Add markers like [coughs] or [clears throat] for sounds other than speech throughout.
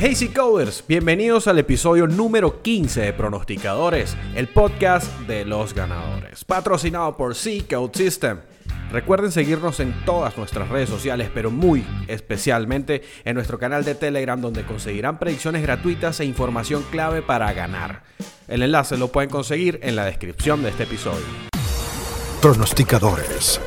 Hey Coders, bienvenidos al episodio número 15 de Pronosticadores, el podcast de los ganadores, patrocinado por C Code System. Recuerden seguirnos en todas nuestras redes sociales, pero muy especialmente en nuestro canal de Telegram donde conseguirán predicciones gratuitas e información clave para ganar. El enlace lo pueden conseguir en la descripción de este episodio. Pronosticadores.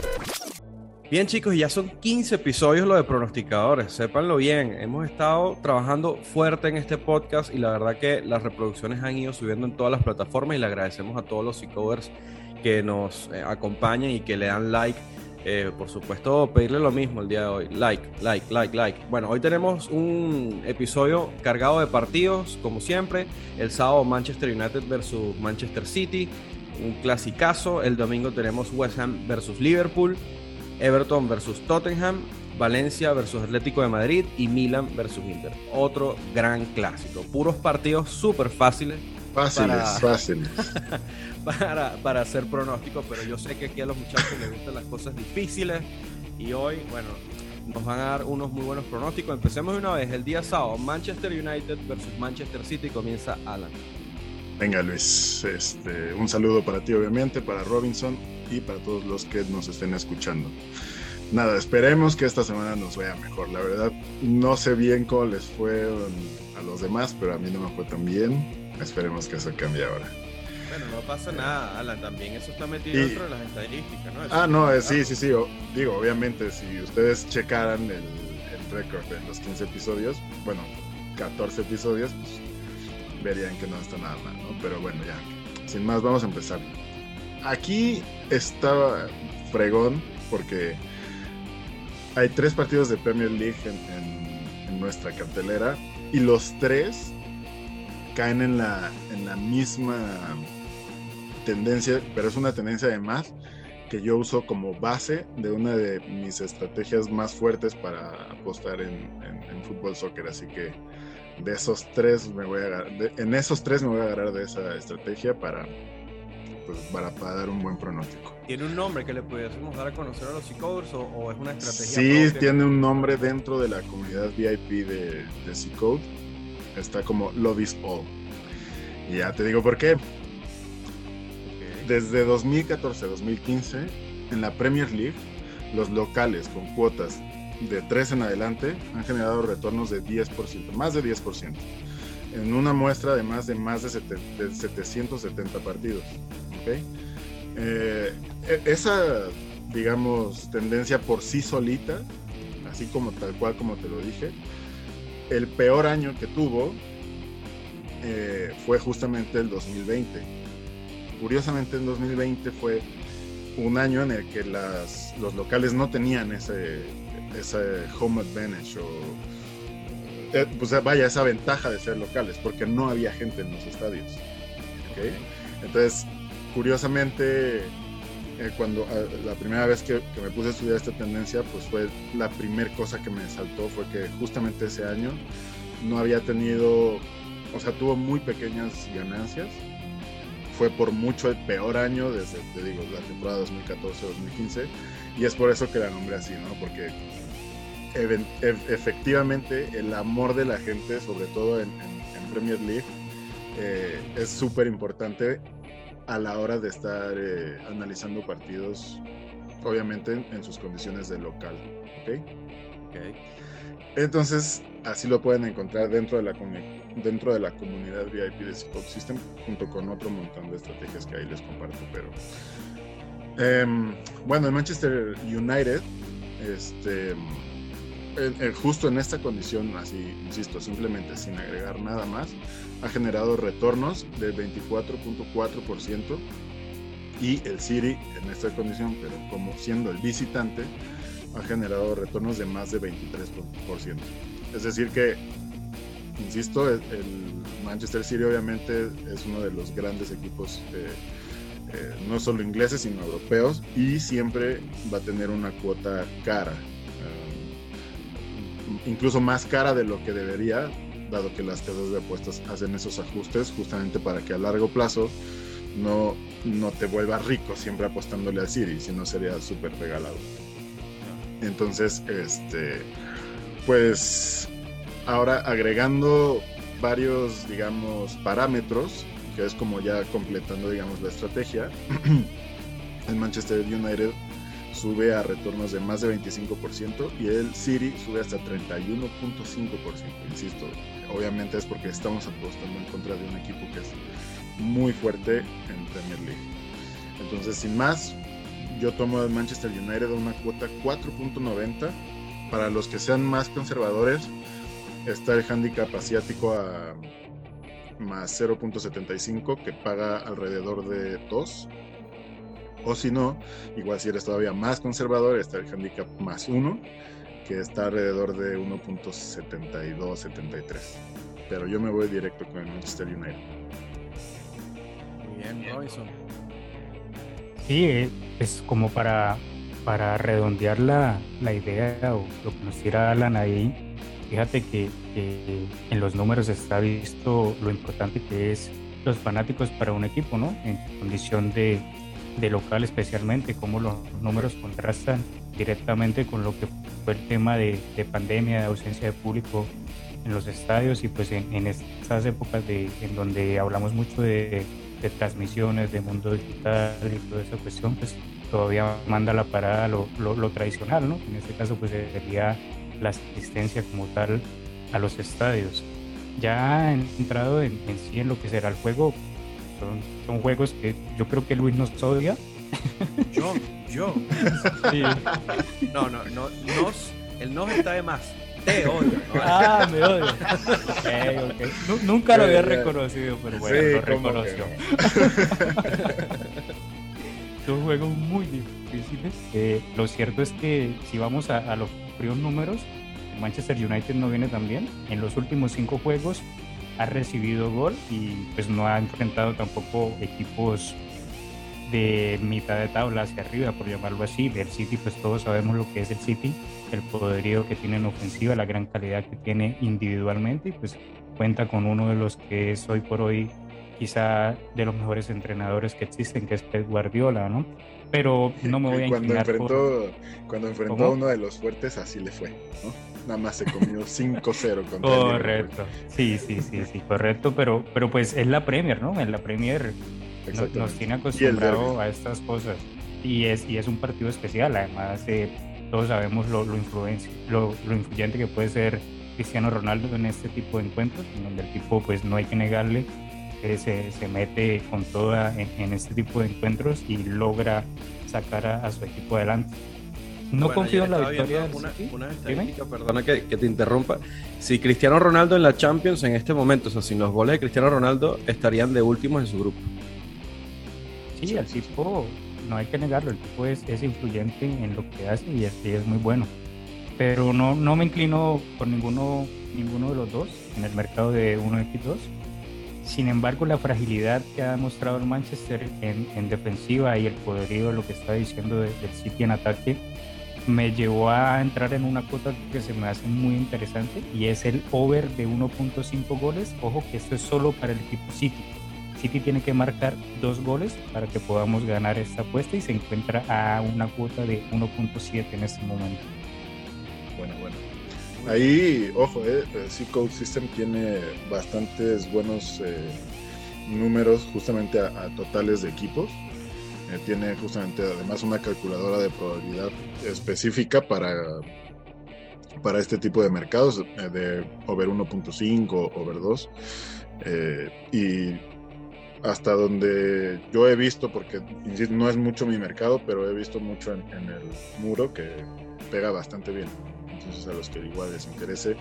Bien chicos, ya son 15 episodios lo de pronosticadores, sépanlo bien, hemos estado trabajando fuerte en este podcast y la verdad que las reproducciones han ido subiendo en todas las plataformas y le agradecemos a todos los psicoders que nos eh, acompañan y que le dan like. Eh, por supuesto, pedirle lo mismo el día de hoy, like, like, like, like. Bueno, hoy tenemos un episodio cargado de partidos, como siempre, el sábado Manchester United versus Manchester City, un clasicazo, el domingo tenemos West Ham versus Liverpool. Everton versus Tottenham, Valencia versus Atlético de Madrid y Milan versus Inter. Otro gran clásico. Puros partidos súper fáciles. Fáciles, para, fáciles. [laughs] para, para, hacer pronóstico, pero yo sé que aquí a los muchachos les gustan las cosas difíciles. Y hoy, bueno, nos van a dar unos muy buenos pronósticos. Empecemos de una vez. El día sábado, Manchester United versus Manchester City comienza Alan. Venga Luis, este, un saludo para ti obviamente, para Robinson y para todos los que nos estén escuchando. Nada, esperemos que esta semana nos vaya mejor. La verdad, no sé bien cómo les fue a los demás, pero a mí no me fue tan bien. Esperemos que eso cambie ahora. Bueno, no pasa nada, Alan, también eso está metido dentro de las estadísticas, ¿no? ah, no, eh, sí, sí, sí. digo, obviamente, si ustedes checaran el, el récord de los 15 episodios, bueno, 14 episodios, pues verían que no está nada mal, ¿no? Pero bueno, ya, sin más, vamos a empezar. Aquí está fregón porque hay tres partidos de Premier League en, nuestra cartelera y los tres caen en la, en la misma tendencia, pero es una tendencia además que yo uso como base de una de mis estrategias más fuertes para apostar en, en fútbol soccer. Así que de esos tres me voy a agarrar, en esos tres me voy a agarrar de esa estrategia para, pues, para, dar un buen pronóstico. ¿Tiene un nombre que le pudiésemos dar a conocer a los Seacoders o, o, es una estrategia? Sí, tiene un nombre dentro de la comunidad VIP de, de Seacode. Está como Love is All. Y ya te digo por qué. Desde 2014-2015, en la Premier League, los locales con cuotas de 3 en adelante han generado retornos de 10%, más de 10%, en una muestra de más de más de, 770 partidos. Eh, e, esa, digamos, tendencia por sí solita, así como tal cual como te lo dije, el peor año que tuvo eh, fue justamente el 2020. Curiosamente, el 2020 fue un año en el que las, los locales no tenían ese, ese home advantage o eh, pues vaya esa ventaja de ser locales porque no había gente en los estadios entonces curiosamente eh, cuando ah, la primera vez que, me puse a estudiar esta tendencia pues fue la primera cosa que me saltó fue que justamente ese año no había tenido o sea tuvo muy pequeñas ganancias. Fue por mucho el peor año desde te digo la temporada 2014-2015 y es por eso que la nombré así, ¿no? Porque efectivamente el amor de la gente, sobre todo en, Premier League, eh, es súper importante a la hora de estar eh, analizando partidos, obviamente en, sus condiciones de local. ¿okay? Entonces, así lo pueden encontrar dentro de la, dentro de la comunidad VIP de Spot System, junto con otro montón de estrategias que ahí les comparto. Pero em, bueno, en Manchester United, este justo en esta condición, así, insisto, simplemente sin agregar nada más, ha generado retornos del 24.4% y el City en esta condición, pero como siendo el visitante, ha generado retornos de más de 23%. Es decir que, insisto, el, Manchester City obviamente es uno de los grandes equipos, eh, eh, no solo ingleses, sino europeos, y siempre va a tener una cuota cara incluso más cara de lo que debería, dado que las casas de apuestas hacen esos ajustes justamente para que a largo plazo no, no te vuelvas rico siempre apostándole al City, si no sería súper regalado. Entonces, este, pues Ahora agregando varios, digamos, parámetros, que es como ya completando, digamos, la estrategia, [clears throat] el Manchester United sube a retornos de más de 25% y el City sube hasta 31.5%. Insisto, obviamente es porque estamos apostando en contra de un equipo que es muy fuerte en Premier League. Entonces, sin más, yo tomo al Manchester United una cuota 4.90. Para los que sean más conservadores, está el handicap asiático a más 0.75 que paga alrededor de 2 o si no, igual si eres todavía más conservador, está el handicap más 1, que está alrededor de 1.72, 73. Pero yo me voy directo con el Manchester United. Muy bien, Robinson. Sí, es como para, para redondear la, la idea o lo que nos tira Alan ahí. Fíjate que, que en los números está visto lo importante que es los fanáticos para un equipo, ¿no? En condición de, de local especialmente, cómo los números contrastan directamente con lo que fue el tema de, de pandemia, de ausencia de público en los estadios y pues en, en estas épocas de, en donde hablamos mucho de, de, transmisiones, de mundo digital y toda esa cuestión, pues todavía manda la parada lo, lo, tradicional, ¿no? En este caso pues sería la asistencia como tal a los estadios. Ya entrado en, en sí en lo que será el juego, son, juegos que yo creo que Luis nos odia. Yo, yo. Sí. No, no, no, nos, el nos está de más. Te odio. Ah, me odio. Okay, okay. Nunca lo había reconocido, pero bueno, sí, lo reconoció. Son juegos muy difíciles. Eh, lo cierto es que si vamos a, a los fríos números, Manchester United no viene tan bien. En los últimos cinco juegos ha recibido gol y pues no ha enfrentado tampoco equipos de mitad de tabla hacia arriba, por llamarlo así. El City, pues todos sabemos lo que es el City, el poderío que tiene en ofensiva, la gran calidad que tiene individualmente y pues cuenta con uno de los que es hoy por hoy quizá de los mejores entrenadores que existen, que es Pep Guardiola, ¿no? Pero no me voy a cuando enfrentó, Cuando enfrentó a uno de los fuertes, así le fue, ¿no? Nada más se comió [laughs] 5-0 contra Correcto. Sí, sí, sí, sí, correcto, pero, pero pues es la Premier, ¿no? En la Premier nos, nos tiene acostumbrado a estas cosas y es, y es un partido especial, además eh, todos sabemos lo, lo, lo, lo, influyente que puede ser Cristiano Ronaldo en este tipo de encuentros, en donde el tipo pues no hay que negarle que se, se mete con toda en, en, este tipo de encuentros y logra sacar a, a su equipo adelante. No bueno, confío en la victoria del una, una estadística, perdona que, que, te interrumpa. Si Cristiano Ronaldo en la Champions en este momento, o sea, sin los goles de Cristiano Ronaldo, estarían de últimos en su grupo. Sí, el tipo, no hay que negarlo, el tipo es, es influyente en lo que hace y es, y es muy bueno. Pero no, no me inclino por ninguno, ninguno de los dos en el mercado de 1x2. Sin embargo, la fragilidad que ha demostrado el Manchester en, en defensiva y el poderío, lo que está diciendo del City en ataque, me llevó a entrar en una cuota que se me hace muy interesante y es el over de 1.5 goles. Ojo que esto es solo para el equipo City. City tiene que marcar dos goles para que podamos ganar esta apuesta y se encuentra a una cuota de 1.7 en este momento. Bueno, bueno. Ahí, ojo, eh, el Code System tiene bastantes buenos eh, números justamente a, a totales de equipos eh, tiene justamente además una calculadora de probabilidad específica para, para este tipo de mercados, eh, de over 1.5, over 2. Eh, y hasta donde yo he visto, porque no es mucho mi mercado, pero he visto mucho en, el muro que pega bastante bien. Entonces a los que igual les interese,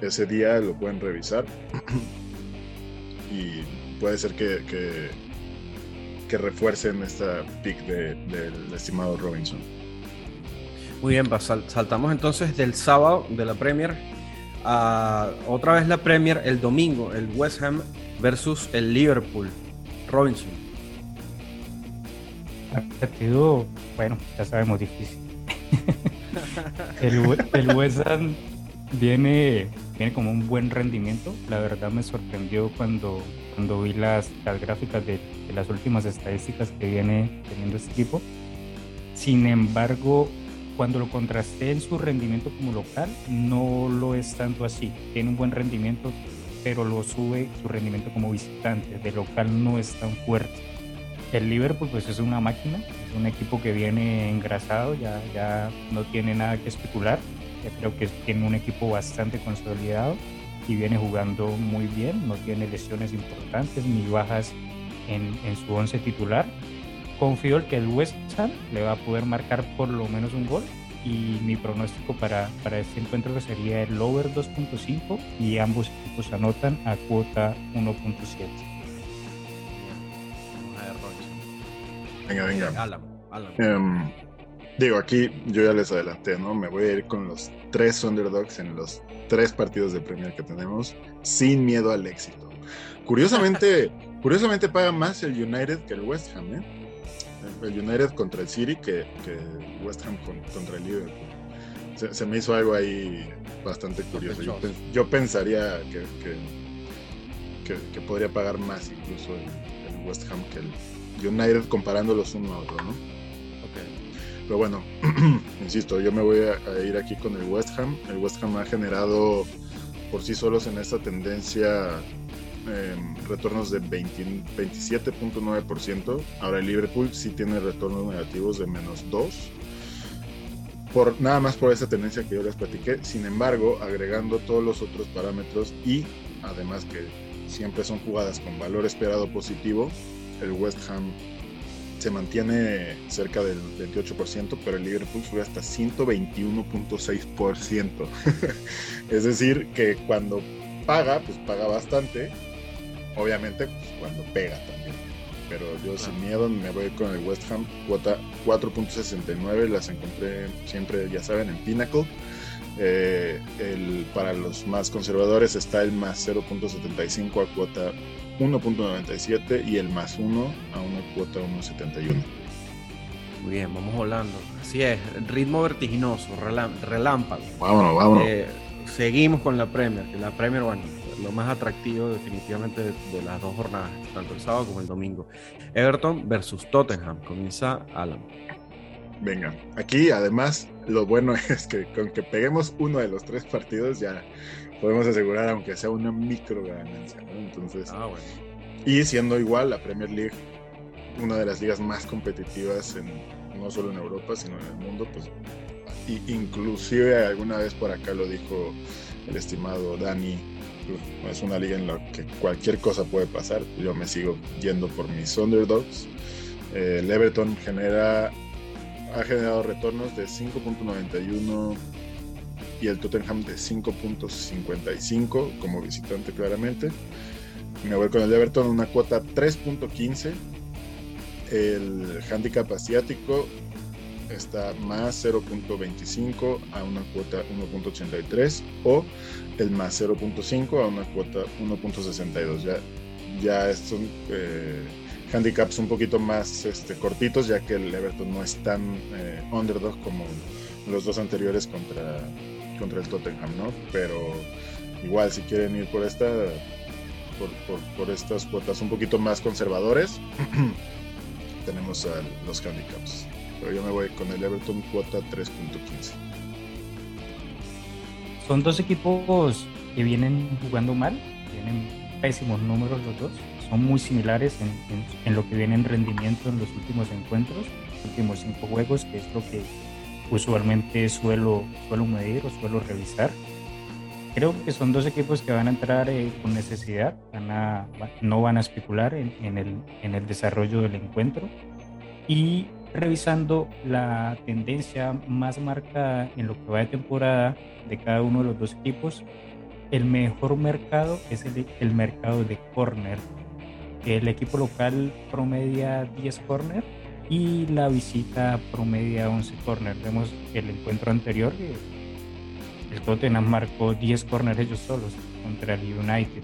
ese día lo pueden revisar. [clears throat] y puede ser que que refuercen esta pick del de, de estimado Robinson. Muy bien, pues saltamos entonces del sábado de la Premier a otra vez la Premier el domingo, el West Ham versus el Liverpool. Robinson. Partido, bueno, ya sabemos, difícil. [laughs] el, el West Ham viene, viene como un buen rendimiento. La verdad me sorprendió cuando, cuando vi las, las gráficas de, de, las últimas estadísticas que viene teniendo este equipo. Sin embargo, cuando lo contrasté en su rendimiento como local, no lo es tanto así. Tiene un buen rendimiento, pero lo sube su rendimiento como visitante. De local no es tan fuerte. El Liverpool pues es una máquina, es un equipo que viene engrasado, ya, ya no tiene nada que especular. Creo que tiene un equipo bastante consolidado y viene jugando muy bien, no tiene lesiones importantes ni bajas en, en su once titular confío en que el West Ham le va a poder marcar por lo menos un gol y mi pronóstico para, para este encuentro sería el over 2.5 y ambos equipos anotan a cuota 1.7. Venga, venga. Em, digo, aquí yo ya les adelanté, ¿no? Me voy a ir con los tres underdogs en los tres partidos de Premier que tenemos, sin miedo al éxito. Curiosamente, [laughs] curiosamente paga más el United que el West Ham, ¿eh? el United contra el City que, West Ham contra el Liverpool. Se, me hizo algo ahí bastante curioso. Yo, pensaría que, que, podría pagar más incluso el, West Ham que el United comparándolos uno a otro, ¿no? Pero bueno, [clears throat] insisto, yo me voy a, ir aquí con el West Ham. El West Ham ha generado por sí solos en esta tendencia Em, retornos de 27.9%. Ahora el Liverpool sí tiene retornos negativos de menos 2. Por, nada más por esa tendencia que yo les platiqué. Sin embargo, agregando todos los otros parámetros y además que siempre son jugadas con valor esperado positivo, el West Ham se mantiene cerca del 28%, pero el Liverpool sube hasta 121.6%. [laughs] es decir, que cuando paga, pues paga bastante Obviamente, pues, cuando pega también. Pero yo sin miedo me voy con el West Ham, cuota 4.69, las encontré siempre, ya saben, en Pinnacle. Eh, el, para los más conservadores está el más 0.75 a cuota 1.97 y el más 1 a una cuota 1.71. Muy bien, vamos volando. Así es, ritmo vertiginoso, relámpago. Vámonos, vámonos. Eh, seguimos con la Premier, que la Premier, bueno, lo más atractivo definitivamente de, las dos jornadas, tanto el sábado como el domingo. Everton versus Tottenham, comienza Alan. Venga, aquí además lo bueno [laughs] es que con que peguemos uno de los tres partidos ya podemos asegurar aunque sea una micro ganancia, Entonces, ah, y siendo igual la Premier League una de las ligas más competitivas en, no solo en Europa, sino en el mundo, pues inclusive alguna vez por acá lo dijo el estimado Dani es una liga en la que cualquier cosa puede pasar. Yo me sigo yendo por mis underdogs. Eh, el Everton genera, ha generado retornos de 5.91 y el Tottenham de 5.55 como visitante claramente. Me voy con el Everton una cuota 3.15. El handicap asiático está más 0.25 a una cuota 1.83 o el más 0.5 a una cuota 1.62. Ya, ya son eh, handicaps un poquito más este, cortitos, ya que el Everton no es tan eh, underdog como los dos anteriores contra, contra el Tottenham, ¿no? Pero igual, si quieren ir por esta, por, por, estas cuotas un poquito más conservadores, [clears throat] tenemos a los handicaps. Pero yo me voy con el Everton cuota 3.15 son dos equipos que vienen jugando mal, tienen pésimos números los dos, son muy similares en, lo que viene en rendimiento en los últimos encuentros, últimos cinco juegos, que es lo que usualmente suelo, suelo medir o suelo revisar. Creo que son dos equipos que van a entrar eh, con necesidad, no van a especular en, el, en el desarrollo del encuentro y revisando la tendencia más marcada en lo que va de temporada de cada uno de los dos equipos, el mejor mercado es el, el mercado de corner. El equipo local promedia 10 corner y la visita promedia 11 corner. Vemos el encuentro anterior, el Tottenham marcó 10 corners ellos solos contra el United.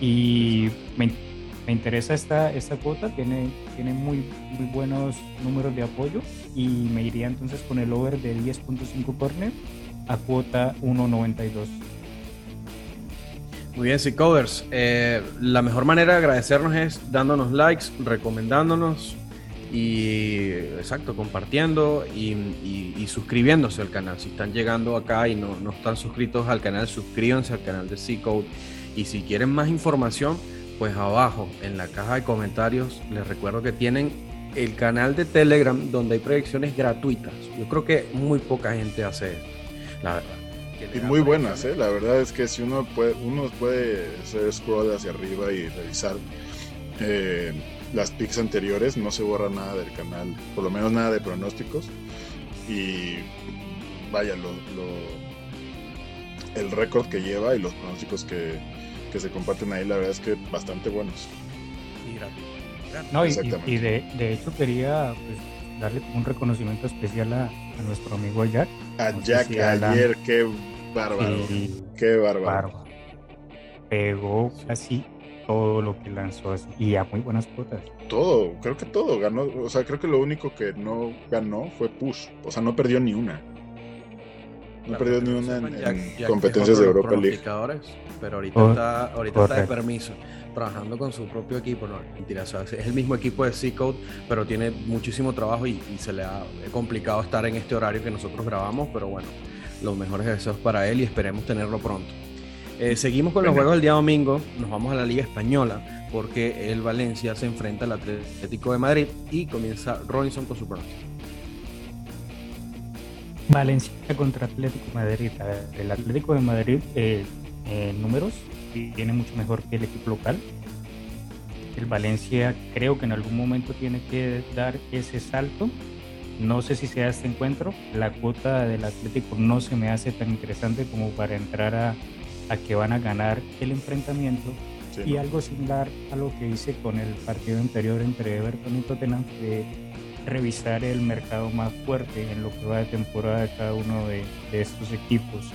Y me interesa esta, esta cuota, tiene, tiene muy, muy buenos números de apoyo y me iría entonces con el over de 10.5 corner a cuota 1.92. Muy bien, Covers. Eh, la mejor manera de agradecernos es dándonos likes, recomendándonos y exacto, compartiendo y, suscribiéndose al canal. Si están llegando acá y no, no están suscritos al canal, suscríbanse al canal de C-Code. Y si quieren más información, pues abajo en la caja de comentarios les recuerdo que tienen el canal de Telegram donde hay proyecciones gratuitas. Yo creo que muy poca gente hace esto. Y muy buenas, ¿eh? La verdad es que si uno puede, uno puede hacer scroll hacia arriba y revisar eh, las picks anteriores, no se borra nada del canal, por lo menos nada de pronósticos. Y vaya, lo, el récord que lleva y los pronósticos que, que se comparten ahí, la verdad es que bastante buenos. Y no, y, de, de, hecho quería pues, darle un reconocimiento especial a, nuestro amigo Jack. A Jack ayer, qué bárbaro. qué bárbaro. Pegó así todo lo que lanzó así, y a muy buenas cuotas. Todo, creo que todo ganó. O sea, creo que lo único que no ganó fue Push. O sea, no perdió ni una. No perdió ni una en, competencias de Europa League. Pero ahorita, está, ahorita está de permiso trabajando con su propio equipo. No, mentira, es el mismo equipo de C-Code, pero tiene muchísimo trabajo y, se le ha complicado estar en este horario que nosotros grabamos, pero bueno, los mejores deseos para él y esperemos tenerlo pronto. Eh, seguimos con los juegos del día domingo, nos vamos a la Liga Española porque el Valencia se enfrenta al Atlético de Madrid y comienza Robinson con su pronóstico. Valencia contra Atlético de Madrid. El Atlético de Madrid eh, en números tiene mucho mejor que el equipo local. El Valencia creo que en algún momento tiene que dar ese salto. No sé si sea este encuentro. La cuota del Atlético no se me hace tan interesante como para entrar a, a que van a ganar el enfrentamiento. Y algo similar a lo que hice con el partido anterior entre Everton y Tottenham, de revisar el mercado más fuerte en lo que va de temporada de cada uno de, de estos equipos.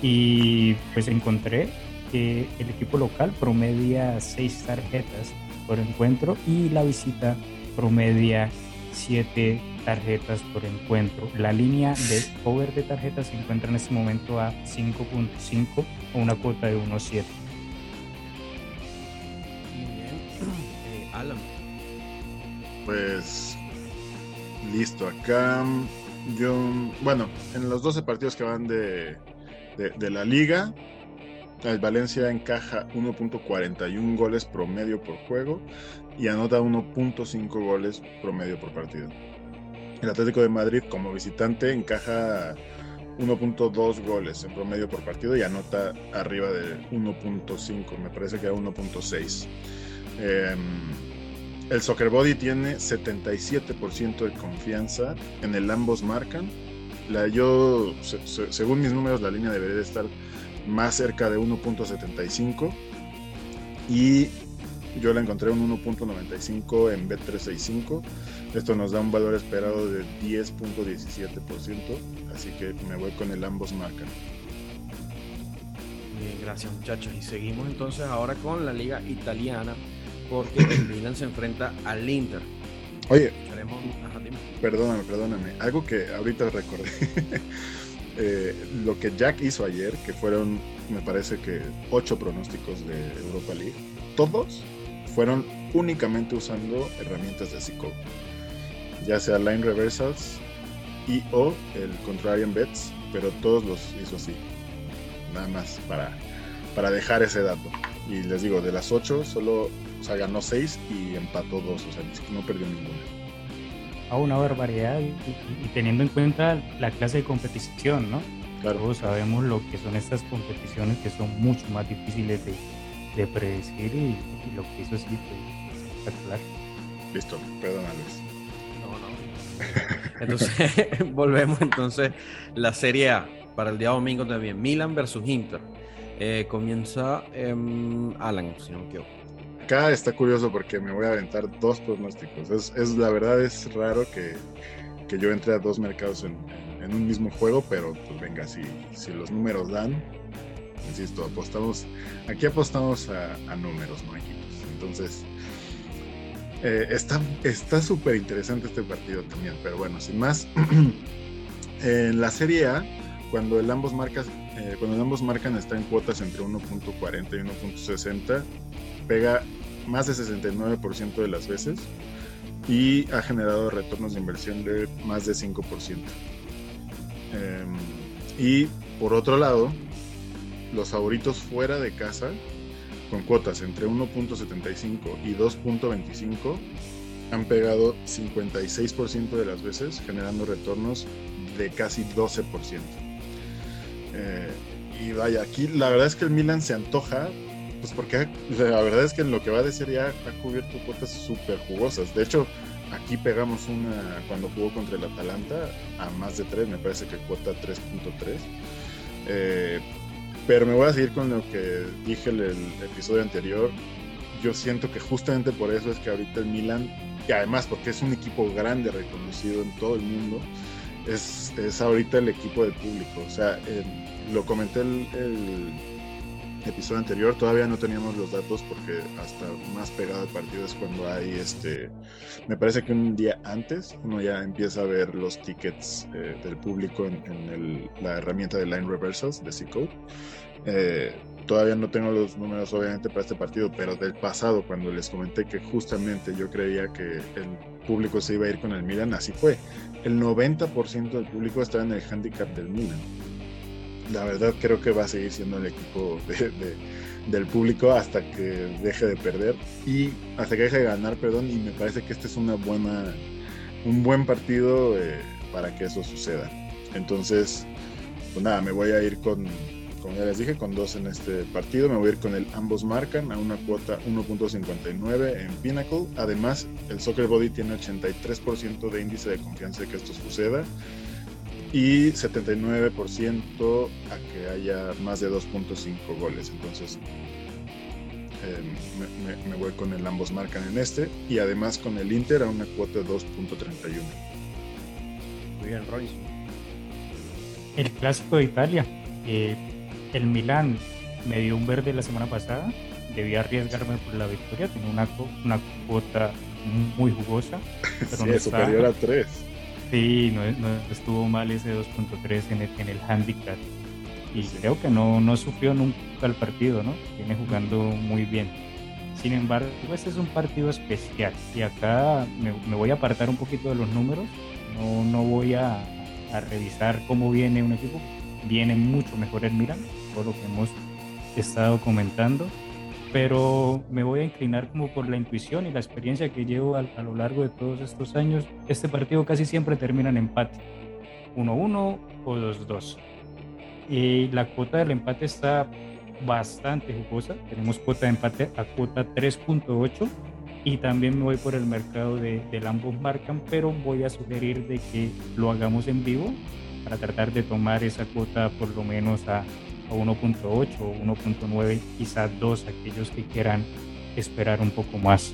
Y pues encontré el equipo local promedia seis tarjetas por encuentro y la visita promedia siete tarjetas por encuentro. La línea de over de tarjetas se encuentra en este momento a 5.5 o una cuota de 1.7. [clears throat] Eh, Alan. Pues listo, acá yo, bueno, en los 12 partidos que van de, de la liga, el Valencia encaja 1.41 goles promedio por juego y anota 1.5 goles promedio por partido. El Atlético de Madrid como visitante encaja 1.2 goles en promedio por partido y anota arriba de 1.5, me parece que a 1.6. Em, el Soccer Body tiene 77% de confianza en el ambos marcan. La, yo, según mis números, la línea debería estar más cerca de 1.75 y yo la encontré un 1.95 en B365. Esto nos da un valor esperado de 10.17%, así que me voy con el ambos marcan. Bien, gracias muchachos. Y seguimos entonces ahora con la liga italiana, porque el [coughs] Milan se enfrenta al Inter. Oye, perdóname, perdóname. Algo que ahorita recordé. [laughs] Eh, lo que Jack hizo ayer, que fueron, me parece que, ocho pronósticos de Europa League, todos fueron únicamente usando herramientas de Psycho. Ya sea Line Reversals y o el Contrarian Bets, pero todos los hizo así. Nada más para, para dejar ese dato. Y les digo, de las ocho, solo o ganó seis y empató dos, o sea, no perdió ninguna a una barbaridad y, teniendo en cuenta la clase de competición, ¿no? Claro. Todos sabemos lo que son estas competiciones que son mucho más difíciles de, predecir y, lo que hizo sí fue espectacular. Listo, perdona Luis. No, no. [laughs] Entonces, [laughs] volvemos entonces la Serie A para el día domingo también. Milan versus Inter. Eh, comienza em, Alan, si no me equivoco acá está curioso porque me voy a aventar dos pronósticos. Es, la verdad es raro que, yo entre a dos mercados en, un mismo juego, pero pues venga, si, si los números dan, insisto, apostamos, aquí apostamos a, números, no Entonces, eh, está súper interesante este partido también, pero bueno, sin más, [clears throat] en la Serie A, cuando el ambos marcas, eh, cuando ambos marcan está en cuotas entre 1.40 y 1.60, pega más de 69% de las veces. y ha generado retornos de inversión de más de 5%. Em, y por otro lado, los favoritos fuera de casa, con cuotas entre 1.75 y 2.25, han pegado 56% de las veces, generando retornos de casi 12%. Eh, y vaya, aquí la verdad es que el Milan se antoja, pues porque [laughs] la verdad es que en lo que va de serie ha cubierto cuotas súper jugosas. De hecho, aquí pegamos una cuando jugó contra el Atalanta a más de 3, me parece que cuota 3.3. Eh, pero me voy a seguir con lo que dije en el episodio anterior. Yo siento que justamente por eso es que ahorita el Milan, y además porque es un equipo grande, reconocido en todo el mundo, es, es ahorita el equipo del público. O sea, lo comenté el, el, episodio anterior, todavía no teníamos los datos porque hasta más pegado al partido es cuando hay este. Me parece que un día antes uno ya empieza a ver los tickets eh, del público en, el, la herramienta de Line Reversals de C-Code. Eh, todavía no tengo los números obviamente para este partido, pero del pasado, cuando les comenté que justamente yo creía que el público se iba a ir con el Milan, así fue. El 90% del público estaba en el handicap del Milan. La verdad creo que va a seguir siendo el equipo del público hasta que deje de perder y hasta que deje de ganar, perdón, y me parece que este es una buena, un buen partido eh, para que eso suceda. Entonces, pues nada, me voy a ir con, como ya les dije, con dos en este partido. Me voy a ir con el ambos marcan a una cuota 1.59 en Pinnacle. Además, el Soccer Body tiene 83% de índice de confianza de que esto suceda y 79% a que haya más de 2.5 goles. Entonces, em, me, voy con el ambos marcan en este y además con el Inter a una cuota de 2.31. Muy bien, Royce. El clásico de Italia. Eh, el Milán me dio un verde la semana pasada, debía arriesgarme por la victoria, tenía una, una cuota muy jugosa. [laughs] Pero sí, superior a 3. Sí, no, estuvo mal ese 2.3 en el, en el handicap. Y creo que no, no sufrió nunca el partido, ¿no? Viene jugando muy bien. Sin embargo, este es un partido especial y acá me, voy a apartar un poquito de los números. No, no voy a, revisar cómo viene un equipo. Viene mucho mejor el Milan todo lo que hemos estado comentando, pero me voy a inclinar como por la intuición y la experiencia que llevo a, lo largo de todos estos años. Este partido casi siempre termina en empate, 1-1 o 2-2. Y la cuota del empate está bastante jugosa. Tenemos cuota de empate a cuota 3.8 y también me voy por el mercado de, del ambos marcan, pero voy a sugerir de que lo hagamos en vivo para tratar de tomar esa cuota por lo menos a 1.8 o 1.9, quizás 2, aquellos que quieran esperar un poco más.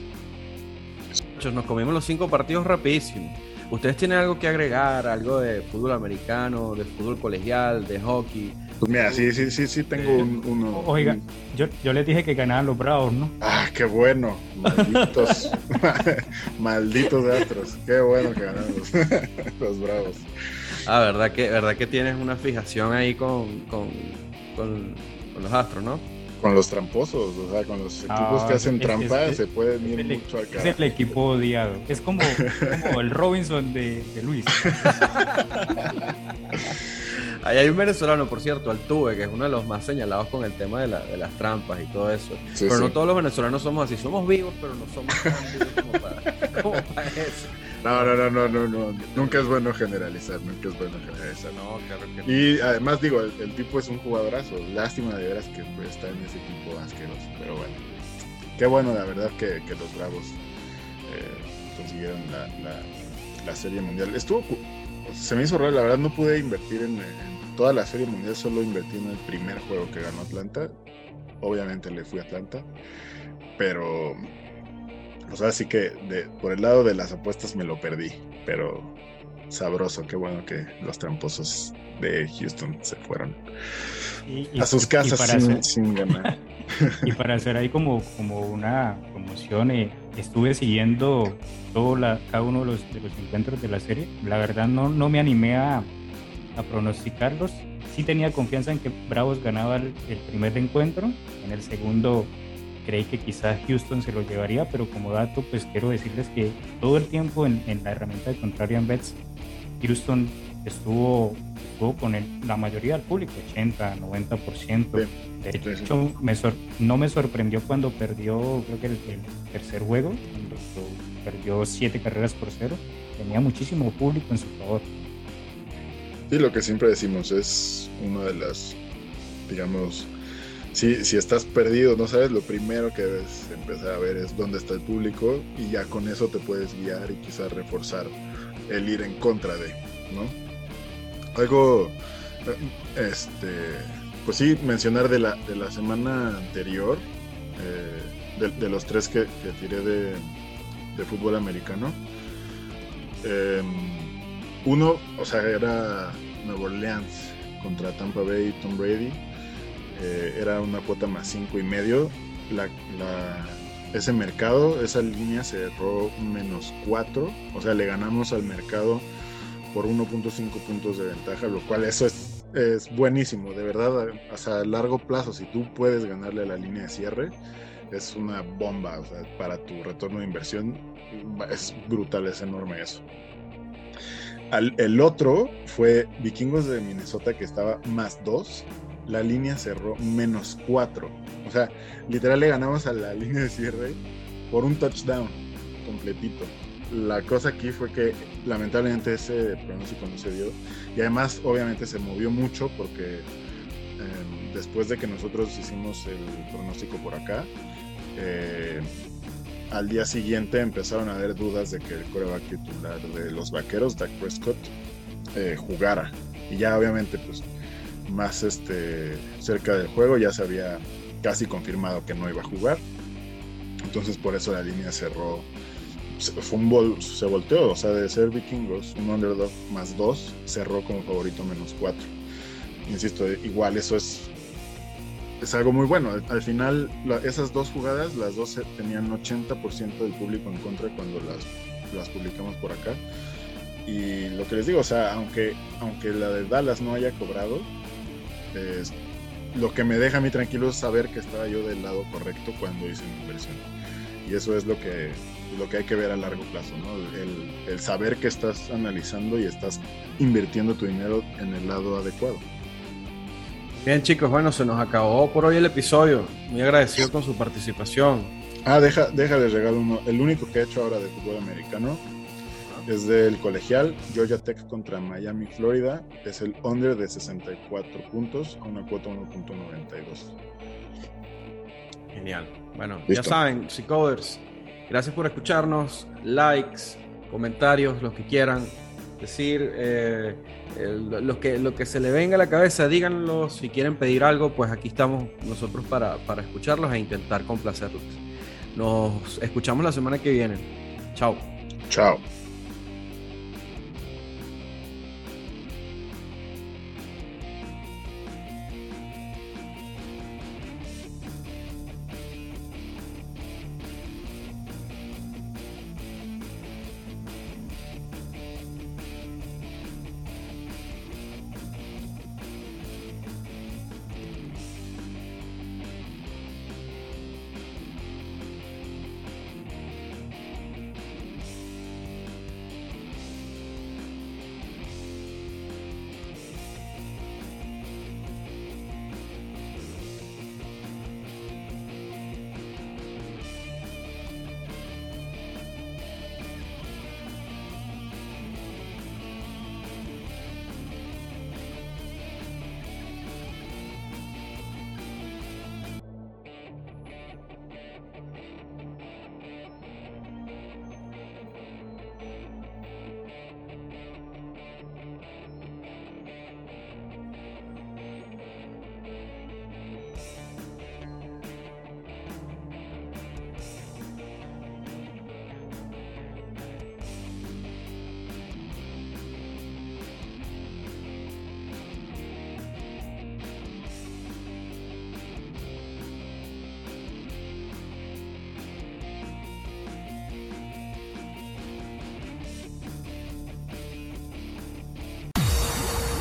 Nos comimos los cinco partidos rapidísimo. ¿Ustedes tienen algo que agregar? ¿Algo de fútbol americano, de fútbol colegial, de hockey? Pues mira, sí, sí, sí, sí tengo uno. Oiga, yo, yo les dije que ganaban los Bravos, ¿no? Ah, qué bueno. Malditos. [laughs] malditos astros. Qué bueno que ganaron los, [laughs] los Bravos. Ah, verdad que, verdad que tienes una fijación ahí con, con con, los astros, ¿no? Con los tramposos, o sea, con los equipos que hacen trampas se pueden ir mucho acá. Es el equipo odiado. Es como, el Robinson de, Luis. [laughs] Ahí hay un venezolano, por cierto, Altuve, que es uno de los más señalados con el tema de, las trampas y todo eso. pero no todos los venezolanos somos así. Somos vivos, pero no somos tan vivos como para, [laughs] como para eso. No, no, no, no, no, no. Nunca es bueno generalizar, nunca es bueno generalizar. No, claro que no. Y además digo, el, tipo es un jugadorazo. Lástima de veras que pues, está en ese equipo asqueroso. Pero bueno, qué bueno la verdad que, que los Bravos eh, consiguieron la, la, serie mundial. Estuvo, se me hizo raro, la verdad no pude invertir en, en toda la serie mundial, solo invertí en el primer juego que ganó Atlanta. Obviamente le fui a Atlanta, pero o sea, sí que por el lado de las apuestas me lo perdí, pero sabroso, qué bueno que los tramposos de Houston se fueron a sus casas sin, ganar. [laughs] y para hacer ahí como, como una promoción, eh, estuve siguiendo todo la, cada uno de los, encuentros de la serie. La verdad no, no me animé a, a pronosticarlos. Sí tenía confianza en que Bravos ganaba el, el primer encuentro, en el segundo creí que quizás Houston se lo llevaría, pero como dato, pues quiero decirles que todo el tiempo en, la herramienta de Contrarian Bets, Houston estuvo, estuvo con la mayoría del público, 80, 90%. de hecho, no me sorprendió cuando perdió, creo que el, tercer juego, cuando perdió siete carreras por cero. Tenía muchísimo público en su favor. Sí, lo que siempre decimos es una de las, digamos, si, si estás perdido, no sabes, lo primero que debes empezar a ver es dónde está el público y ya con eso te puedes guiar y quizás reforzar el ir en contra de, ¿no? Algo, este, pues sí, mencionar de la, de la semana anterior, eh, de, los tres que, tiré de, de, fútbol americano. Em, uno, o sea, era Nueva Orleans contra Tampa Bay y Tom Brady eh, era una cuota más cinco y medio. ese mercado, esa línea se cerró menos 4, o sea, le ganamos al mercado por 1.5 puntos de ventaja, lo cual eso es, buenísimo, de verdad, a largo plazo, si tú puedes ganarle a la línea de cierre, es una bomba para tu retorno de inversión, es brutal, es enorme eso. el otro fue Vikingos de Minnesota que estaba más 2 la línea cerró menos 4. O sea, literal le ganamos a la [laughs] línea de cierre por un touchdown completito. La cosa aquí fue que lamentablemente ese pronóstico no se dio. Y además, obviamente, se movió mucho porque em, después de que nosotros hicimos el pronóstico por acá, eh, al día siguiente empezaron a haber dudas de que el coreback titular de los vaqueros, Dak Prescott, eh, jugara. Y ya obviamente, pues más este, cerca del juego ya se había casi confirmado que no iba a jugar. Entonces por eso la línea cerró, fue un se volteó, o sea, de ser vikingos, un underdog más 2, cerró como favorito menos 4. Insisto, igual eso es, es algo muy bueno. Al final, esas dos jugadas, las dos tenían 80% del público en contra cuando las, las publicamos por acá. Y lo que les digo, o sea, aunque, aunque la de Dallas no haya cobrado, lo que me deja a mí tranquilo es saber que estaba yo del lado correcto cuando hice mi inversión. Y eso es lo que, lo que hay que ver a largo plazo, ¿no? el, saber que estás analizando y estás invirtiendo tu dinero en el lado adecuado. Bien chicos, bueno, se nos acabó por hoy el episodio. Muy agradecido con su participación. Ah, deja, déjale regalo uno. El único que he hecho ahora de fútbol americano es del colegial Georgia Tech contra Miami, Florida. Es el under de 64 puntos a una cuota 1.92. Genial. Bueno, ya saben, Coders, gracias por escucharnos. Likes, comentarios, los que quieran decir, eh, lo, que, lo que se le venga a la cabeza, díganlo. Si quieren pedir algo, pues aquí estamos nosotros para, para escucharlos e intentar complacerlos. Nos escuchamos la semana que viene. Chao. Chao.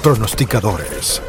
Pronosticadores